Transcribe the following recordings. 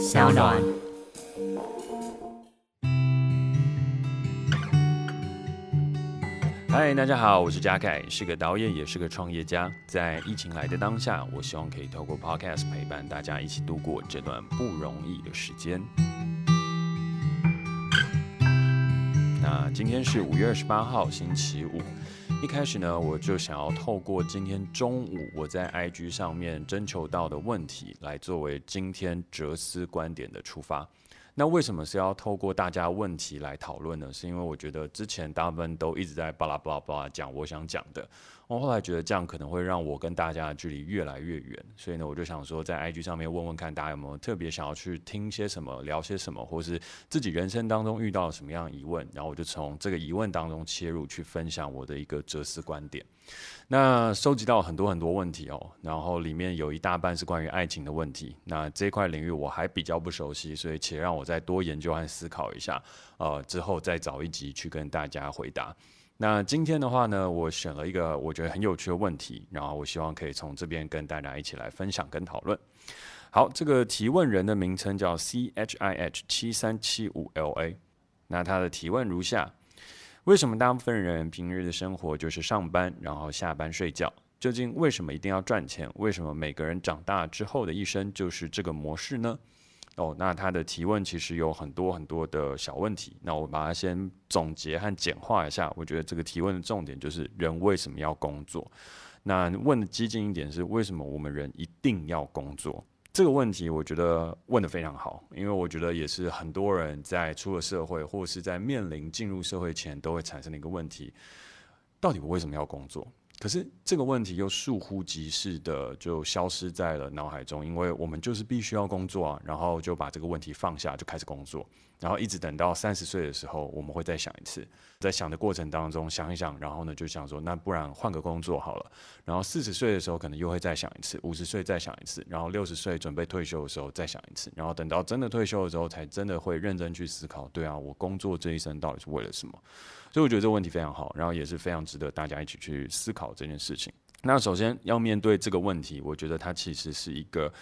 小暖。嗨，大家好，我是嘉凯，是个导演，也是个创业家。在疫情来的当下，我希望可以透过 Podcast 陪伴大家一起度过这段不容易的时间。那今天是五月二十八号，星期五。一开始呢，我就想要透过今天中午我在 IG 上面征求到的问题，来作为今天哲思观点的出发。那为什么是要透过大家问题来讨论呢？是因为我觉得之前大部分都一直在巴拉巴拉巴拉讲我想讲的，我后来觉得这样可能会让我跟大家的距离越来越远，所以呢，我就想说在 IG 上面问问看大家有没有特别想要去听些什么、聊些什么，或是自己人生当中遇到了什么样疑问，然后我就从这个疑问当中切入去分享我的一个哲思观点。那收集到很多很多问题哦，然后里面有一大半是关于爱情的问题。那这块领域我还比较不熟悉，所以且让我再多研究和思考一下，呃，之后再找一集去跟大家回答。那今天的话呢，我选了一个我觉得很有趣的问题，然后我希望可以从这边跟大家一起来分享跟讨论。好，这个提问人的名称叫 C H I H 七三七五 L A，那他的提问如下。为什么大部分人平日的生活就是上班，然后下班睡觉？究竟为什么一定要赚钱？为什么每个人长大之后的一生就是这个模式呢？哦，那他的提问其实有很多很多的小问题。那我把它先总结和简化一下。我觉得这个提问的重点就是人为什么要工作？那问的激进一点是为什么我们人一定要工作？这个问题我觉得问得非常好，因为我觉得也是很多人在出了社会或是在面临进入社会前都会产生的一个问题：到底我为什么要工作？可是这个问题又倏忽即逝的就消失在了脑海中，因为我们就是必须要工作啊，然后就把这个问题放下，就开始工作。然后一直等到三十岁的时候，我们会再想一次，在想的过程当中想一想，然后呢就想说，那不然换个工作好了。然后四十岁的时候可能又会再想一次，五十岁再想一次，然后六十岁准备退休的时候再想一次，然后等到真的退休的时候，才真的会认真去思考，对啊，我工作这一生到底是为了什么？所以我觉得这个问题非常好，然后也是非常值得大家一起去思考这件事情。那首先要面对这个问题，我觉得它其实是一个。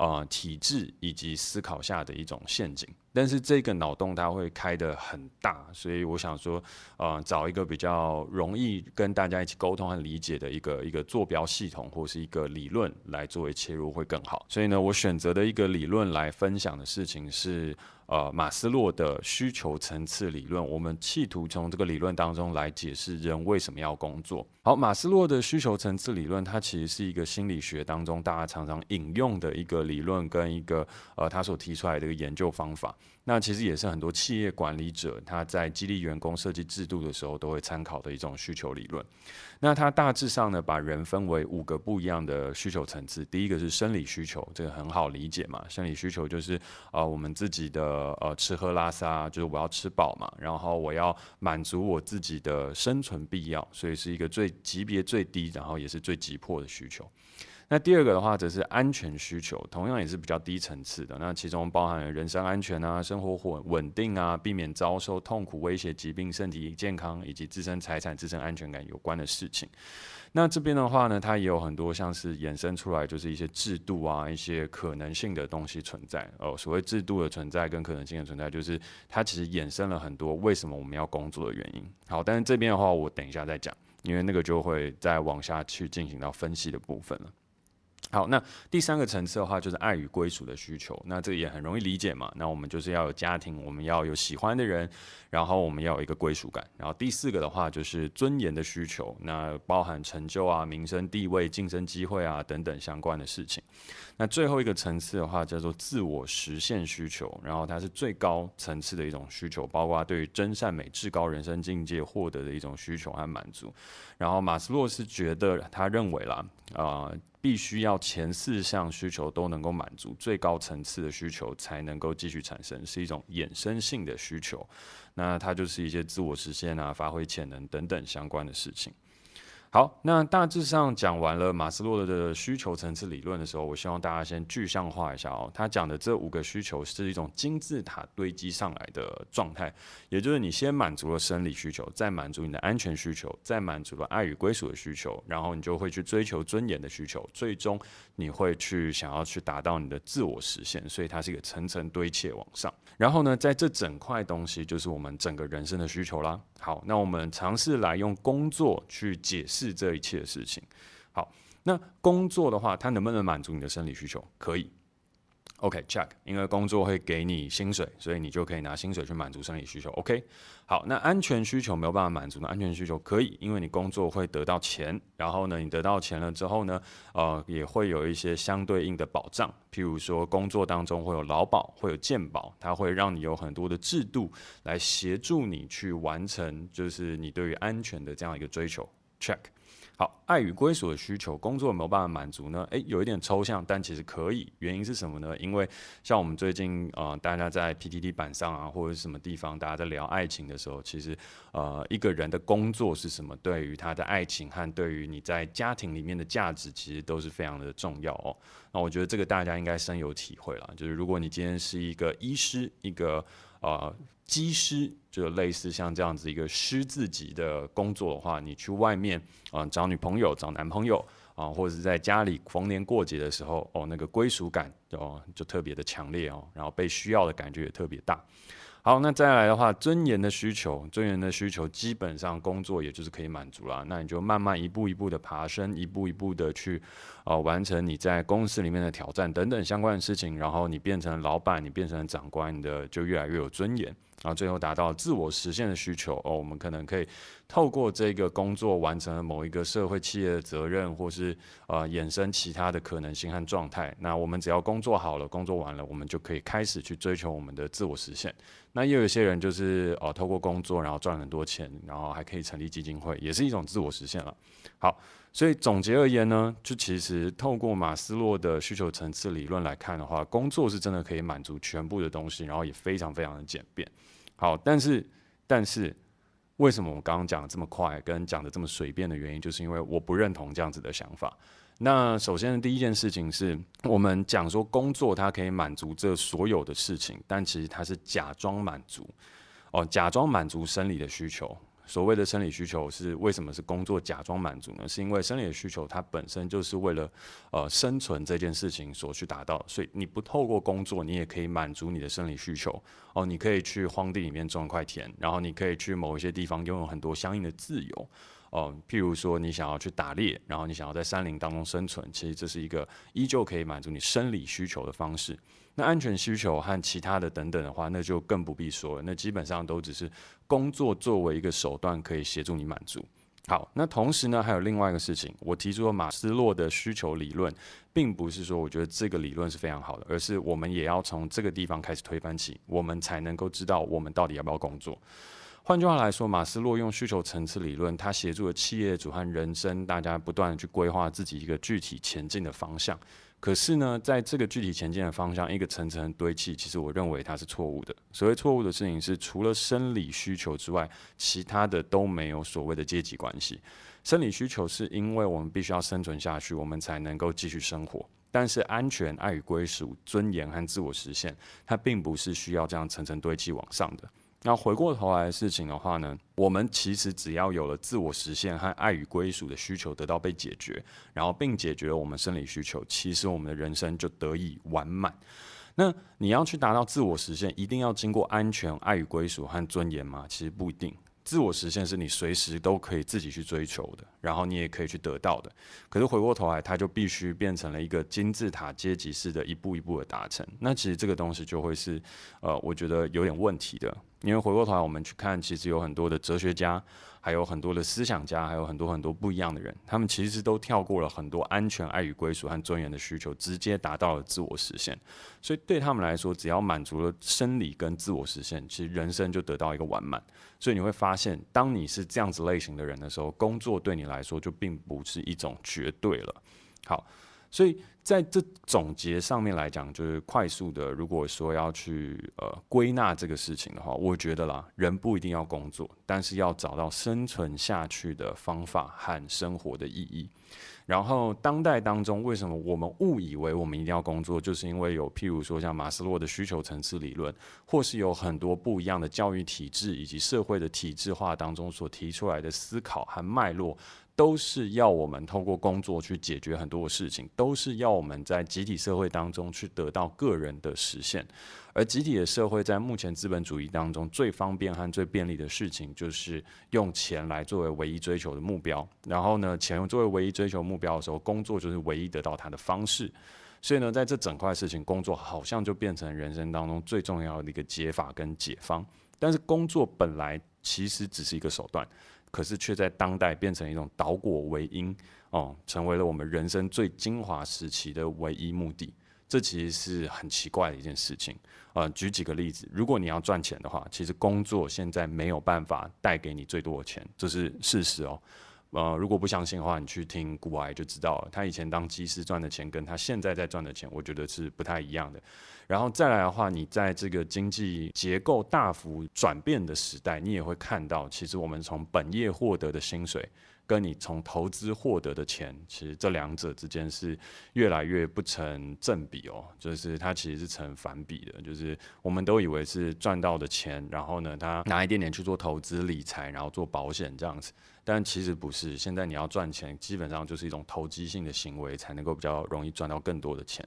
呃，体制以及思考下的一种陷阱，但是这个脑洞它会开得很大，所以我想说，呃，找一个比较容易跟大家一起沟通和理解的一个一个坐标系统或是一个理论来作为切入会更好。所以呢，我选择的一个理论来分享的事情是。呃，马斯洛的需求层次理论，我们企图从这个理论当中来解释人为什么要工作。好，马斯洛的需求层次理论，它其实是一个心理学当中大家常常引用的一个理论跟一个呃他所提出来的一个研究方法。那其实也是很多企业管理者他在激励员工设计制度的时候都会参考的一种需求理论。那它大致上呢，把人分为五个不一样的需求层次。第一个是生理需求，这个很好理解嘛，生理需求就是呃我们自己的呃吃喝拉撒，就是我要吃饱嘛，然后我要满足我自己的生存必要，所以是一个最级别最低，然后也是最急迫的需求。那第二个的话，则是安全需求，同样也是比较低层次的。那其中包含了人身安全啊、生活稳稳定啊、避免遭受痛苦威胁、疾病、身体健康以及自身财产、自身安全感有关的事情。那这边的话呢，它也有很多像是衍生出来，就是一些制度啊、一些可能性的东西存在。哦，所谓制度的存在跟可能性的存在，就是它其实衍生了很多为什么我们要工作的原因。好，但是这边的话，我等一下再讲，因为那个就会再往下去进行到分析的部分了。好，那第三个层次的话，就是爱与归属的需求。那这个也很容易理解嘛。那我们就是要有家庭，我们要有喜欢的人，然后我们要有一个归属感。然后第四个的话，就是尊严的需求，那包含成就啊、名声、地位、晋升机会啊等等相关的事情。那最后一个层次的话，叫做自我实现需求，然后它是最高层次的一种需求，包括对于真善美至高人生境界获得的一种需求和满足。然后马斯洛是觉得，他认为啦，啊、必须要前四项需求都能够满足，最高层次的需求才能够继续产生，是一种衍生性的需求。那它就是一些自我实现啊、发挥潜能等等相关的事情。好，那大致上讲完了马斯洛的需求层次理论的时候，我希望大家先具象化一下哦。他讲的这五个需求是一种金字塔堆积上来的状态，也就是你先满足了生理需求，再满足你的安全需求，再满足了爱与归属的需求，然后你就会去追求尊严的需求，最终你会去想要去达到你的自我实现。所以它是一个层层堆砌往上。然后呢，在这整块东西就是我们整个人生的需求啦。好，那我们尝试来用工作去解释。这一切的事情。好，那工作的话，它能不能满足你的生理需求？可以。OK，check，因为工作会给你薪水，所以你就可以拿薪水去满足生理需求。OK，好，那安全需求没有办法满足呢安全需求可以，因为你工作会得到钱，然后呢，你得到钱了之后呢，呃，也会有一些相对应的保障，譬如说工作当中会有劳保，会有健保，它会让你有很多的制度来协助你去完成，就是你对于安全的这样一个追求。Check，好，爱与归属的需求，工作有没有办法满足呢？诶，有一点抽象，但其实可以。原因是什么呢？因为像我们最近呃，大家在 PTT 板上啊，或者是什么地方，大家在聊爱情的时候，其实呃，一个人的工作是什么，对于他的爱情和对于你在家庭里面的价值，其实都是非常的重要哦。那我觉得这个大家应该深有体会了。就是如果你今天是一个医师，一个呃。机师就类似像这样子一个师字级的工作的话，你去外面啊、找女朋友、找男朋友啊、或者是在家里逢年过节的时候，哦，那个归属感哦就特别的强烈哦，然后被需要的感觉也特别大。好，那再来的话，尊严的需求，尊严的需求基本上工作也就是可以满足了，那你就慢慢一步一步的爬升，一步一步的去呃完成你在公司里面的挑战等等相关的事情，然后你变成老板，你变成长官，你的就越来越有尊严。然后最后达到自我实现的需求哦，我们可能可以透过这个工作完成了某一个社会企业的责任，或是呃衍生其他的可能性和状态。那我们只要工作好了，工作完了，我们就可以开始去追求我们的自我实现。那也有一些人就是哦，透过工作然后赚很多钱，然后还可以成立基金会，也是一种自我实现了。好，所以总结而言呢，就其实透过马斯洛的需求层次理论来看的话，工作是真的可以满足全部的东西，然后也非常非常的简便。好，但是，但是，为什么我刚刚讲的这么快，跟讲的这么随便的原因，就是因为我不认同这样子的想法。那首先第一件事情是，我们讲说工作它可以满足这所有的事情，但其实它是假装满足，哦，假装满足生理的需求。所谓的生理需求是为什么是工作假装满足呢？是因为生理的需求它本身就是为了呃生存这件事情所去达到，所以你不透过工作，你也可以满足你的生理需求哦。你可以去荒地里面种一块田，然后你可以去某一些地方拥有很多相应的自由哦。譬如说你想要去打猎，然后你想要在山林当中生存，其实这是一个依旧可以满足你生理需求的方式。那安全需求和其他的等等的话，那就更不必说了。那基本上都只是工作作为一个手段，可以协助你满足。好，那同时呢，还有另外一个事情，我提出了马斯洛的需求理论，并不是说我觉得这个理论是非常好的，而是我们也要从这个地方开始推翻起，我们才能够知道我们到底要不要工作。换句话来说，马斯洛用需求层次理论，他协助了企业主和人生大家不断去规划自己一个具体前进的方向。可是呢，在这个具体前进的方向，一个层层堆砌，其实我认为它是错误的。所谓错误的事情是，除了生理需求之外，其他的都没有所谓的阶级关系。生理需求是因为我们必须要生存下去，我们才能够继续生活。但是安全、爱与归属、尊严和自我实现，它并不是需要这样层层堆砌往上的。那回过头来的事情的话呢，我们其实只要有了自我实现和爱与归属的需求得到被解决，然后并解决了我们生理需求，其实我们的人生就得以完满。那你要去达到自我实现，一定要经过安全、爱与归属和尊严吗？其实不一定。自我实现是你随时都可以自己去追求的，然后你也可以去得到的。可是回过头来，它就必须变成了一个金字塔阶级式的一步一步的达成。那其实这个东西就会是，呃，我觉得有点问题的。因为回过头来，我们去看，其实有很多的哲学家。还有很多的思想家，还有很多很多不一样的人，他们其实都跳过了很多安全、爱与归属和尊严的需求，直接达到了自我实现。所以对他们来说，只要满足了生理跟自我实现，其实人生就得到一个完满。所以你会发现，当你是这样子类型的人的时候，工作对你来说就并不是一种绝对了。好。所以在这总结上面来讲，就是快速的，如果说要去呃归纳这个事情的话，我觉得啦，人不一定要工作，但是要找到生存下去的方法和生活的意义。然后当代当中，为什么我们误以为我们一定要工作，就是因为有譬如说像马斯洛的需求层次理论，或是有很多不一样的教育体制以及社会的体制化当中所提出来的思考和脉络。都是要我们透过工作去解决很多的事情，都是要我们在集体社会当中去得到个人的实现。而集体的社会在目前资本主义当中最方便和最便利的事情，就是用钱来作为唯一追求的目标。然后呢，钱作为唯一追求目标的时候，工作就是唯一得到它的方式。所以呢，在这整块事情，工作好像就变成人生当中最重要的一个解法跟解方。但是工作本来其实只是一个手段。可是却在当代变成一种导果为因哦，成为了我们人生最精华时期的唯一目的。这其实是很奇怪的一件事情。呃，举几个例子，如果你要赚钱的话，其实工作现在没有办法带给你最多的钱，这是事实哦。呃，如果不相信的话，你去听顾艾就知道了。他以前当机师赚的钱，跟他现在在赚的钱，我觉得是不太一样的。然后再来的话，你在这个经济结构大幅转变的时代，你也会看到，其实我们从本业获得的薪水，跟你从投资获得的钱，其实这两者之间是越来越不成正比哦，就是它其实是成反比的。就是我们都以为是赚到的钱，然后呢，他拿一点点去做投资理财，然后做保险这样子。但其实不是，现在你要赚钱，基本上就是一种投机性的行为，才能够比较容易赚到更多的钱。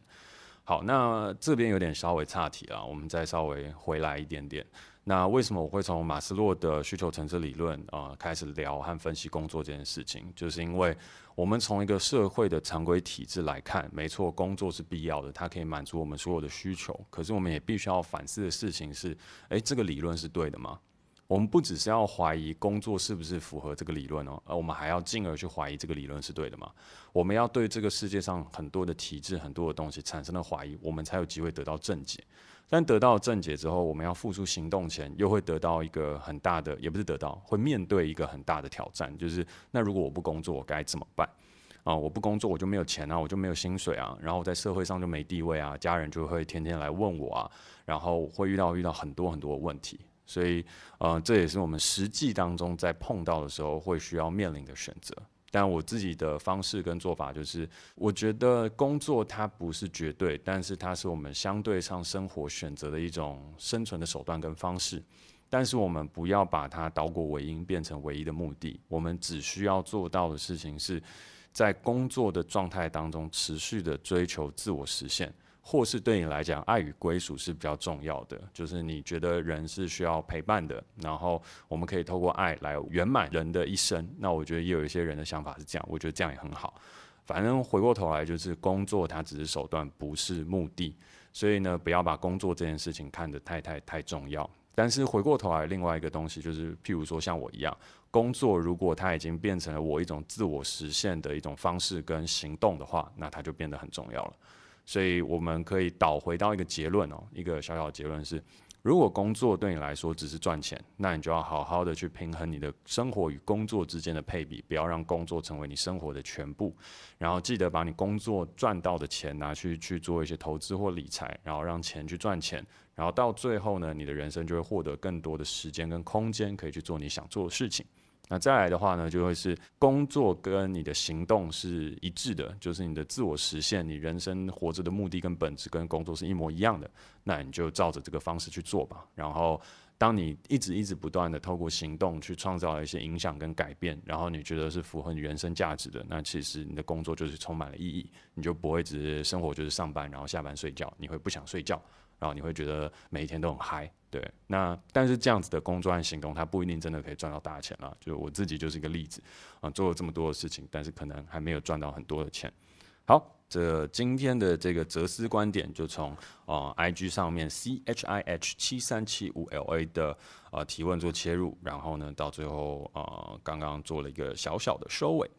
好，那这边有点稍微岔题了，我们再稍微回来一点点。那为什么我会从马斯洛的需求层次理论啊、开始聊和分析工作这件事情？就是因为我们从一个社会的常规体制来看，没错，工作是必要的，它可以满足我们所有的需求。可是我们也必须要反思的事情是，诶，这个理论是对的吗？我们不只是要怀疑工作是不是符合这个理论哦，而我们还要进而去怀疑这个理论是对的吗？我们要对这个世界上很多的体制、很多的东西产生了怀疑，我们才有机会得到正解。但得到正解之后，我们要付出行动前，又会得到一个很大的，也不是得到，会面对一个很大的挑战，就是那如果我不工作，我该怎么办？啊，我不工作，我就没有钱啊，我就没有薪水啊，然后在社会上就没地位啊，家人就会天天来问我啊，然后会遇到遇到很多很多问题。所以，呃，这也是我们实际当中在碰到的时候会需要面临的选择。但我自己的方式跟做法就是，我觉得工作它不是绝对，但是它是我们相对上生活选择的一种生存的手段跟方式。但是我们不要把它倒果为因，变成唯一的目的。我们只需要做到的事情是，在工作的状态当中持续的追求自我实现。或是对你来讲，爱与归属是比较重要的，就是你觉得人是需要陪伴的，然后我们可以透过爱来圆满人的一生。那我觉得也有一些人的想法是这样，我觉得这样也很好。反正回过头来，就是工作它只是手段，不是目的。所以呢，不要把工作这件事情看得太太太重要。但是回过头来，另外一个东西就是，譬如说像我一样，工作如果它已经变成了我一种自我实现的一种方式跟行动的话，那它就变得很重要了。所以我们可以导回到一个结论哦，一个小小的结论是：如果工作对你来说只是赚钱，那你就要好好的去平衡你的生活与工作之间的配比，不要让工作成为你生活的全部。然后记得把你工作赚到的钱拿去去做一些投资或理财，然后让钱去赚钱。然后到最后呢，你的人生就会获得更多的时间跟空间，可以去做你想做的事情。那再来的话呢，就会是工作跟你的行动是一致的，就是你的自我实现，你人生活着的目的跟本质跟工作是一模一样的，那你就照着这个方式去做吧。然后，当你一直一直不断的透过行动去创造一些影响跟改变，然后你觉得是符合你人生价值的，那其实你的工作就是充满了意义，你就不会只是生活就是上班，然后下班睡觉，你会不想睡觉。然后你会觉得每一天都很嗨，对。那但是这样子的工作和行动，它不一定真的可以赚到大钱了。就是我自己就是一个例子啊，做了这么多的事情，但是可能还没有赚到很多的钱。好，这今天的这个哲思观点就从啊 IG 上面 C H I H 七三七五 L A 的啊提问做切入，然后呢到最后啊刚刚做了一个小小的收尾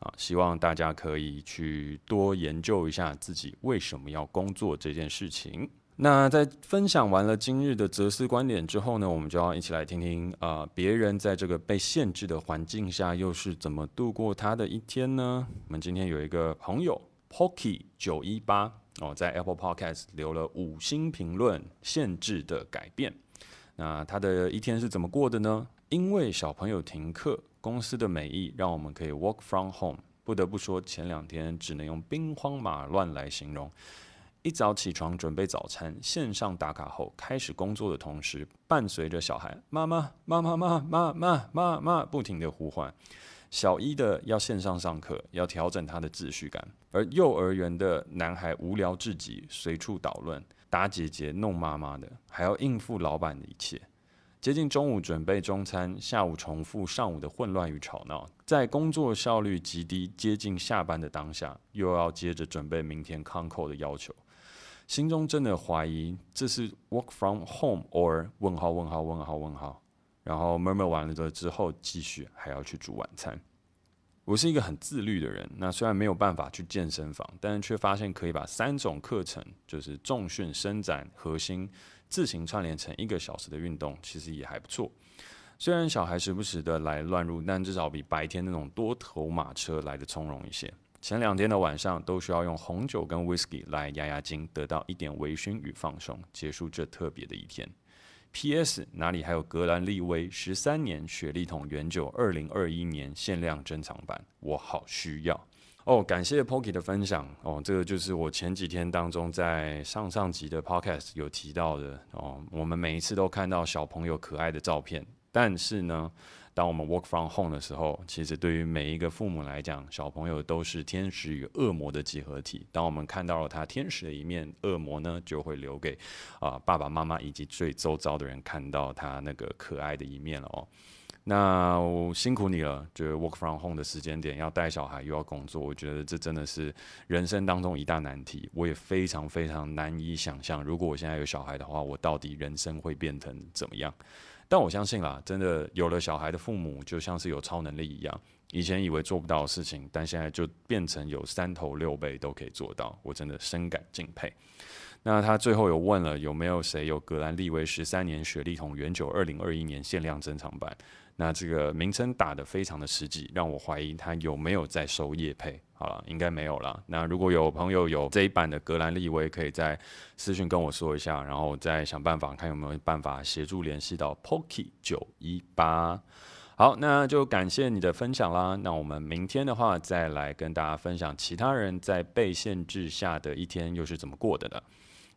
啊，希望大家可以去多研究一下自己为什么要工作这件事情。那在分享完了今日的哲思观点之后呢，我们就要一起来听听啊，别人在这个被限制的环境下又是怎么度过他的一天呢？我们今天有一个朋友 Pocky 九一八哦，在 Apple Podcast 留了五星评论，限制的改变。那他的一天是怎么过的呢？因为小朋友停课，公司的美意让我们可以 work from home。不得不说，前两天只能用兵荒马乱来形容。一早起床准备早餐，线上打卡后开始工作的同时，伴随着小孩妈妈妈妈妈妈妈妈妈不停的呼唤。小一的要线上上课，要调整他的秩序感；而幼儿园的男孩无聊至极，随处捣乱，打姐姐弄妈妈的，还要应付老板的一切。接近中午准备中餐，下午重复上午的混乱与吵闹，在工作效率极低、接近下班的当下，又要接着准备明天 Concall 的要求，心中真的怀疑这是 work from home or 问号问号问号问号，然后 murmur 完了之后，继续还要去煮晚餐。我是一个很自律的人，那虽然没有办法去健身房，但是却发现可以把三种课程，就是重训、伸展、核心。自行串联成一个小时的运动，其实也还不错。虽然小孩时不时的来乱入，但至少比白天那种多头马车来的从容一些。前两天的晚上都需要用红酒跟 whisky 来压压惊，得到一点微醺与放松，结束这特别的一天。P.S. 哪里还有格兰利威十三年雪莉桶原酒二零二一年限量珍藏版？我好需要。哦，感谢 Pocky 的分享哦，这个就是我前几天当中在上上集的 Podcast 有提到的哦。我们每一次都看到小朋友可爱的照片，但是呢，当我们 Work from Home 的时候，其实对于每一个父母来讲，小朋友都是天使与恶魔的集合体。当我们看到了他天使的一面，恶魔呢就会留给啊、爸爸妈妈以及最周遭的人看到他那个可爱的一面了哦。那我辛苦你了，就是 work from home 的时间点要带小孩又要工作，我觉得这真的是人生当中一大难题。我也非常非常难以想象，如果我现在有小孩的话，我到底人生会变成怎么样？但我相信啦，真的有了小孩的父母就像是有超能力一样，以前以为做不到的事情，但现在就变成有三头六臂都可以做到，我真的深感敬佩。那他最后有问了有没有谁有格兰利威十三年雪莉桶原酒二零二一年限量珍藏版。那这个名称打得非常的实际，让我怀疑他有没有在收业配。好了，应该没有了。那如果有朋友有这一版的格兰利威，可以在私讯跟我说一下，然后再想办法看有没有办法协助联系到 Pocky 九一八。好，那就感谢你的分享啦。那我们明天的话，再来跟大家分享其他人在被限制下的一天又是怎么过的呢？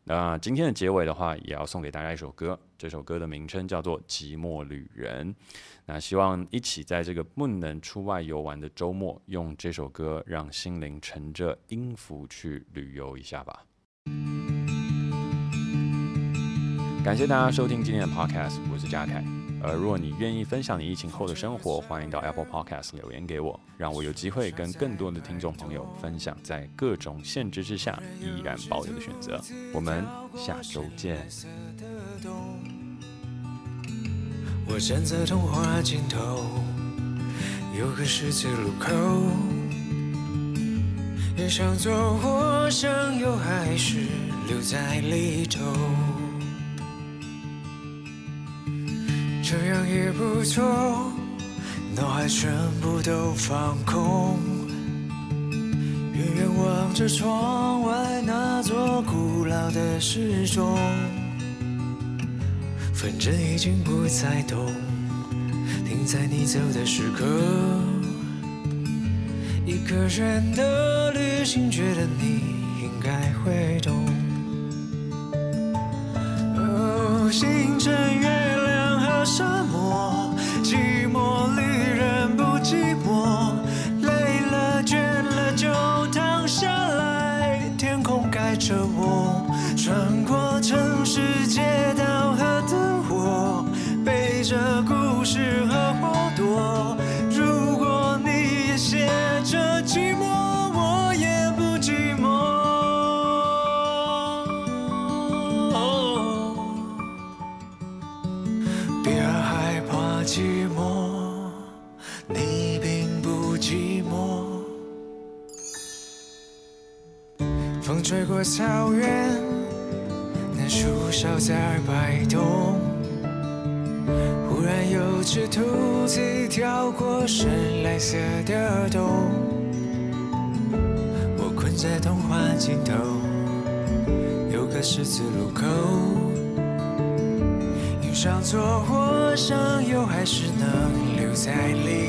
那今天的结尾的话，也要送给大家一首歌。这首歌的名称叫做《寂寞旅人》。那希望一起在这个不能出外游玩的周末，用这首歌让心灵乘着音符去旅游一下吧。感谢大家收听今天的 Podcast，我是嘉凯。而如果你愿意分享你疫情后的生活，欢迎到 Apple Podcast 留言给我，让我有机会跟更多的听众朋友分享在各种限制之下依然保留的选择。我们下周见。我站在童话尽头，有个十字路口，也想走，或想又还是留在里头。这样也不错，脑海全部都放空，远远望着窗外那座古老的时钟，反正已经不再动，停在你走的时刻，一个人的旅行，觉得你应该会懂。草原，那树梢在摆动。忽然有只兔子跳过深蓝色的洞。我困在童话尽头，有个十字路口，迎上错或上右，还是能留在里